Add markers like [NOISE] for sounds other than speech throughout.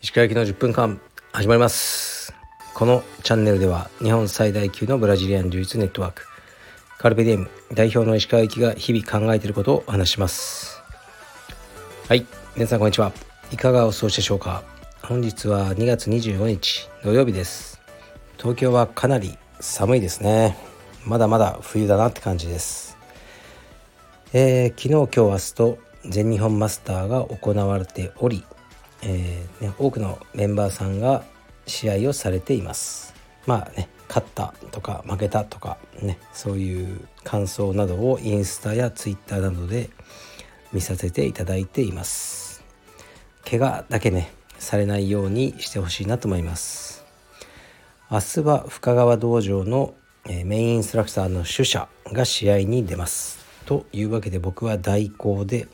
石川行きの10分間始まります。このチャンネルでは日本最大級のブラジリアン柔術ネットワークカルペディエム代表の石川行きが日々考えていることをお話します。はい皆さんこんにちは。いかがお過ごしでしょうか。本日は2月25日土曜日です。東京はかなり寒いですね。まだまだ冬だなって感じです。えー、昨日今日明日と全日本マスターが行われておりえーね、多くのメンバーさんが試合をされています。まあね勝ったとか負けたとかねそういう感想などをインスタやツイッターなどで見させていただいています。怪我だけねされないようにしてほしいなと思います。明日は深川道場のメインインストラクターの主者が試合に出ます。というわけで僕は代行で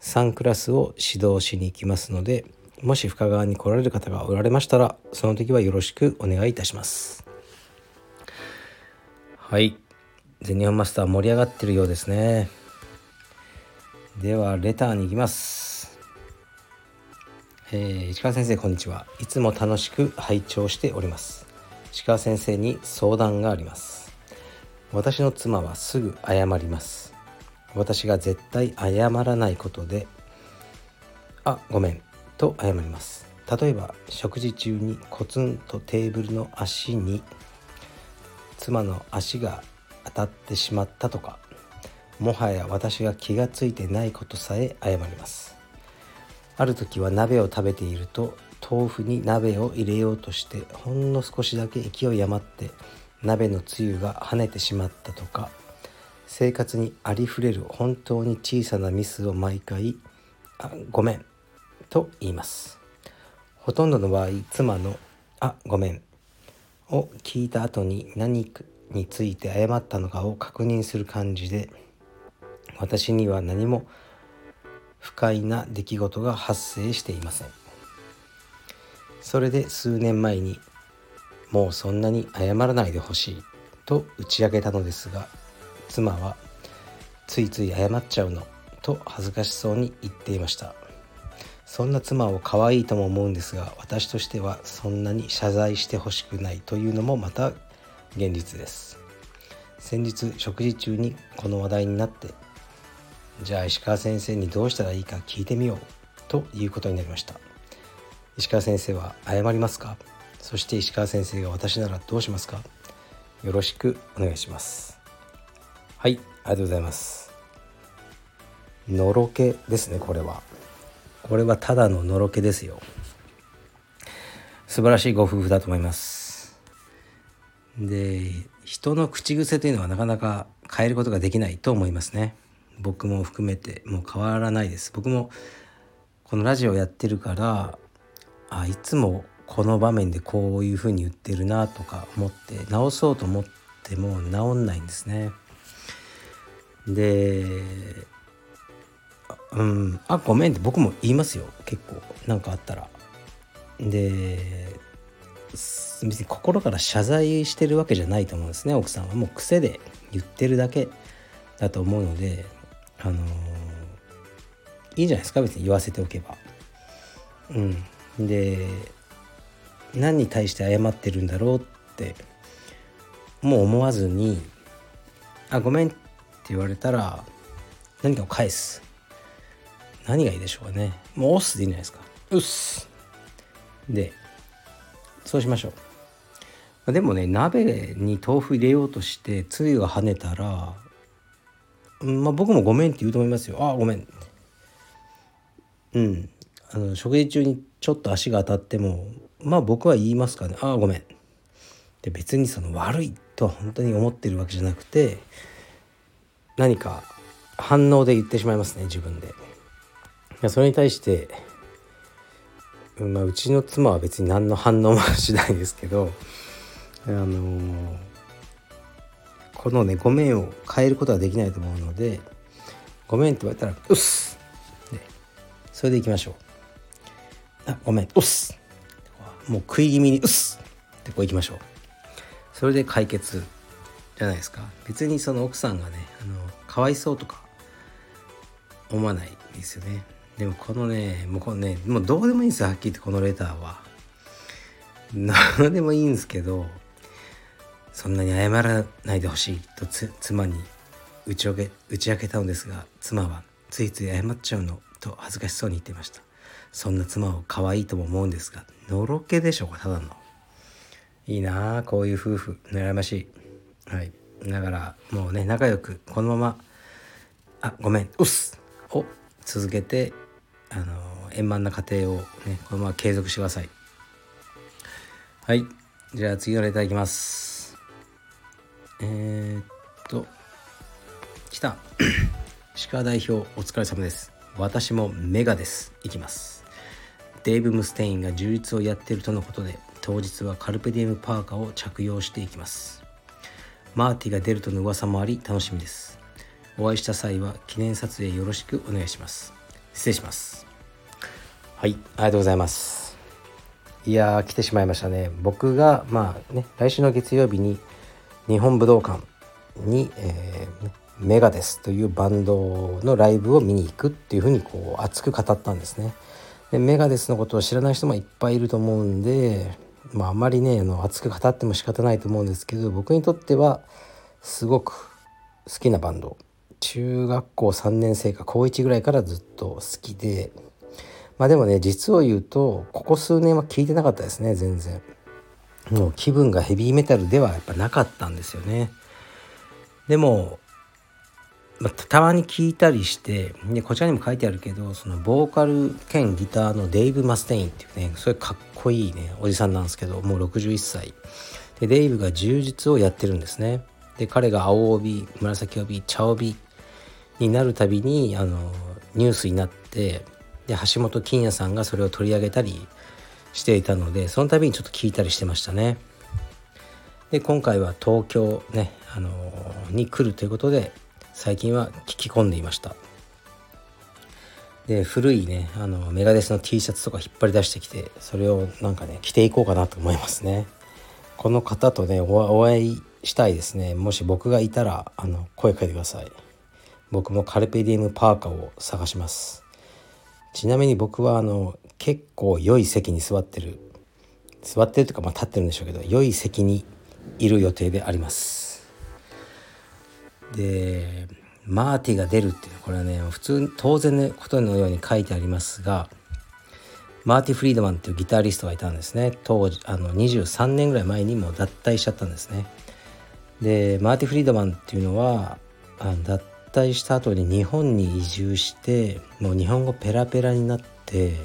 3クラスを指導しに行きますのでもし深川に来られる方がおられましたらその時はよろしくお願いいたします。はい。全日本マスター盛り上がってるようですね。ではレターに行きます。えー、石川先生こんにちは。いつも楽しく拝聴しております。石川先生に相談があります。私の妻はすぐ謝ります。私が絶対謝らないことで「あごめん」と謝ります。例えば食事中にコツンとテーブルの足に妻の足が当たってしまったとかもはや私が気がついてないことさえ謝ります。ある時は鍋を食べていると豆腐に鍋を入れようとしてほんの少しだけ勢い余って鍋のつゆが跳ねてしまったとか生活にありふれる本当に小さなミスを毎回「あごめん」と言います。ほとんどの場合妻の「あごめん」を聞いた後に何について謝ったのかを確認する感じで私には何も不快な出来事が発生していません。それで数年前にもうそんなに謝らないでほしいと打ち明けたのですが妻はついつい謝っちゃうのと恥ずかしそうに言っていました。そんな妻を可愛いとも思うんですが私としてはそんなに謝罪してほしくないというのもまた現実です。先日食事中にこの話題になってじゃあ石川先生にどうしたらいいか聞いてみようということになりました。石川先生は謝りますか？そして石川先生が私ならどうしますか？よろしくお願いします。はいありがとうございます。のろけですねこれは。これはただののろけですよ。素晴らしいご夫婦だと思います。で人の口癖というのはなかなか変えることができないと思いますね。僕も含めてもう変わらないです。僕もこのラジオやってるからあいつもこの場面でこういう風に言ってるなとか思って直そうと思っても直んないんですね。でうんあごめんって僕も言いますよ。結構何かあったら。で別に心から謝罪してるわけじゃないと思うんですね。奥さんは。もう癖で言ってるだけだと思うのであのー、いいじゃないですか。別に言わせておけば。うん。で何に対して謝ってるんだろうってもう思わずに「あごめん言われたら何かを返す。何がいいでしょうかね。もう押すでいいんじゃないですか。うっす。でそうしましょう。でもね鍋に豆腐入れようとしてつゆが跳ねたらまあ僕もごめんって言うと思いますよ。ああごめん。うん。あの食事中にちょっと足が当たってもまあ僕は言いますかね。ああごめん。で別にその悪いとは本当に思ってるわけじゃなくて何か反応で言ってしまいますね自分で。いやそれに対して、まあ、うちの妻は別に何の反応もしないですけどあのー、このね「ごめん」を変えることはできないと思うので「ごめん」って言われたら「うっす」でそれでいきましょう。あごめん「うっす」もう食い気味に「うっす」ってこういきましょう。それで解決じゃないですか別にその奥さんがねあのかわいそうとか思わないですよね。でもこのねもうこのねもうどうでもいいんですよはっきり言ってこのレターは。何でもいいんですけどそんなに謝らないでほしいと妻に打ち明け打ち明けたのですが妻はついつい謝っちゃうのと恥ずかしそうに言ってました。そんな妻を可愛いとも思うんですがのろけでしょうかただの。いいなあこういう夫婦悩ましい。はい。だからもうね仲良くこのままあごめんうっすを続けてあの円満な家庭をねこのまま継続してください。はいじゃあ次のレターいきます。えー、っと来た。[CLEARS THROAT] 鹿代表お疲れ様です。私もメガです。いきます。デイブ・ムステインが充実をやっているとのことで当日はカルペディエムパーカーを着用していきます。マーティが出るとの噂もあり楽しみです。お会いした際は記念撮影よろしくお願いします。失礼します。はいありがとうございます。いやー来てしまいましたね。僕がまあね来週の月曜日に日本武道館に、えー、メガデスというバンドのライブを見に行くっていうふうにこう熱く語ったんですね。でメガデスのことを知らない人もいっぱいいると思うんでまああまりねあの熱く語っても仕方ないと思うんですけど僕にとってはすごく好きなバンド。中学校3年生か高1ぐらいからずっと好きで。まあでもね実を言うとここ数年は聞いてなかったですね全然。もう気分がヘビーメタルではやっぱなかったんですよね。でも、まあ、たまに聞いたりしてでこちらにも書いてあるけどそのボーカル兼ギターのデイブ・マステインっていうねそれかっこいいねおじさんなんですけどもう61歳でデイブが柔術をやってるんですねで彼が青帯紫帯茶帯になるたびにあのニュースになってで橋本金也さんがそれを取り上げたりしていたのでその度にちょっと聞いたりしてましたね。で今回は東京ね、あのに来るということで最近は聞き込んでいました。で古いねあのメガデスの T シャツとか引っ張り出してきてそれをなんかね着ていこうかなと思いますね。この方とねお会いしたいですねもし僕がいたらあの声かけてください。僕もカルペディエムパーカーを探しますちなみに僕はあの結構良い席に座ってる座ってるというかまあ立ってるんでしょうけど良い席にいる予定でありますでマーティが出るっていうこれはね普通当然のことのように書いてありますがマーティ・フリードマンっていうギタリストがいたんですね。当時あの23年ぐらい前にも脱退しちゃったんですね。でマーティ・フリードマンっていうのはあ脱退した後に日本に移住してもう日本語ペラペラになって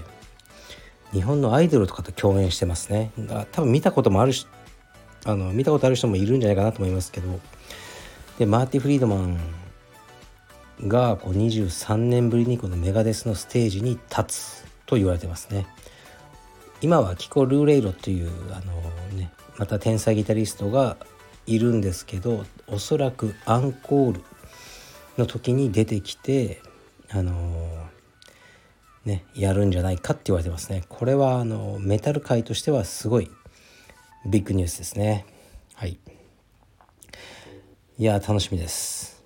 日本のアイドルとかと共演してますね。多分見たこともあるしあの見たことある人もいるんじゃないかなと思いますけどでマーティ・フリードマンがこう23年ぶりにこのメガデスのステージに立つと言われてますね。今はキコ・ルーレイロというあの、ね、また天才ギタリストがいるんですけどおそらくアンコールの時に出てきてあのねやるんじゃないかって言われてますね。これはあのメタル界としてはすごいビッグニュースですね。はい。いや楽しみです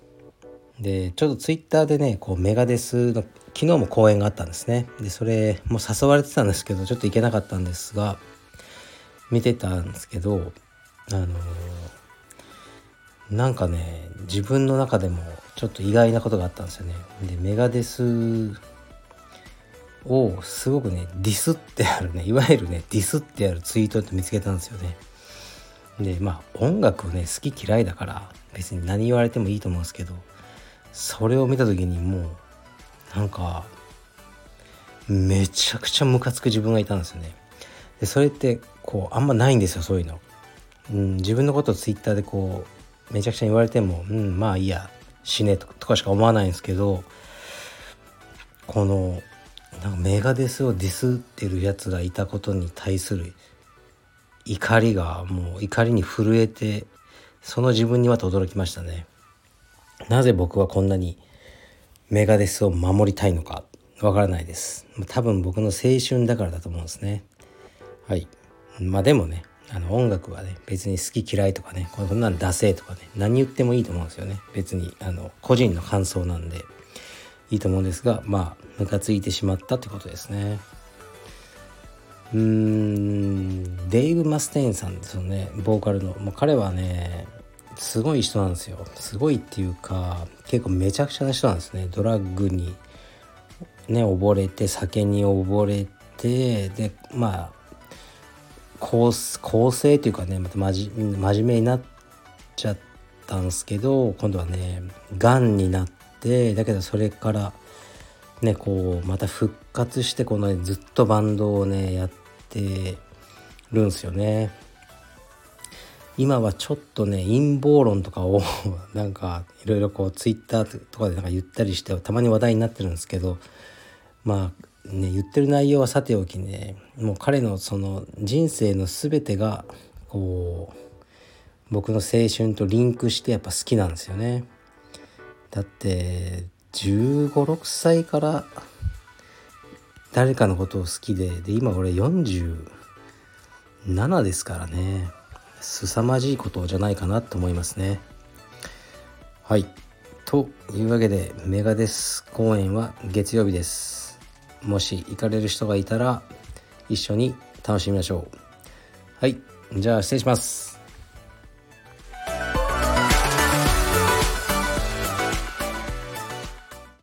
でちょっとツイッターでねこうメガデスの昨日も公演があったんですねでそれも誘われてたんですけどちょっと行けなかったんですが見てたんですけどあのなんかね自分の中でもちょっと意外なことがあったんですよね。でメガデスをすごくねディスってあるねいわゆるねディスってあるツイートって見つけたんですよね。でまあ音楽をね好き嫌いだから別に何言われてもいいと思うんですけどそれを見た時にもうなんかめちゃくちゃムカつく自分がいたんですよね。でそれってこうあんまないんですよそういうの。うん、自分のことをツイッターでこうめちゃくちゃ言われてもうんまあいいや死ねとかしか思わないんですけどこのなんかメガデスをディスってるやつがいたことに対する怒りがもう怒りに震えてその自分にはと驚きましたね。なぜ僕はこんなにメガデスを守りたいのかわからないです。多分僕の青春だからだと思うんですね。はい。まあでもねあの音楽はね別に好き嫌いとかねこんなん出せとかね何言ってもいいと思うんですよね。別にあの個人の感想なんでいいと思うんですがまあムカついてしまったってことですね。うーん。デイブ・マステインさんですよね。ボーカルの。もう彼はねすごい人なんですよ。すごいっていうか結構めちゃくちゃな人なんですね。ドラッグにね溺れて酒に溺れてでまあ構成というかねまた真面目になっちゃったんですけど今度はねがんになってだけどそれからねこうまた復活してこの、ね、ずっとバンドをねやってるんすよね。今はちょっとね陰謀論とかを [LAUGHS] なんかいろいろこうツイッターとかでなんか言ったりしてたまに話題になってるんですけどまあね言ってる内容はさておきねもう彼のその人生の全てがこう僕の青春とリンクしてやっぱ好きなんですよね。だって1 5 6歳から誰かのことを好きでで今俺40 7ですからね。凄まじいことじゃないかなと思いますね。はい。というわけでメガデス公演は月曜日です。もし行かれる人がいたら一緒に楽しみましょう。はい。じゃあ失礼します。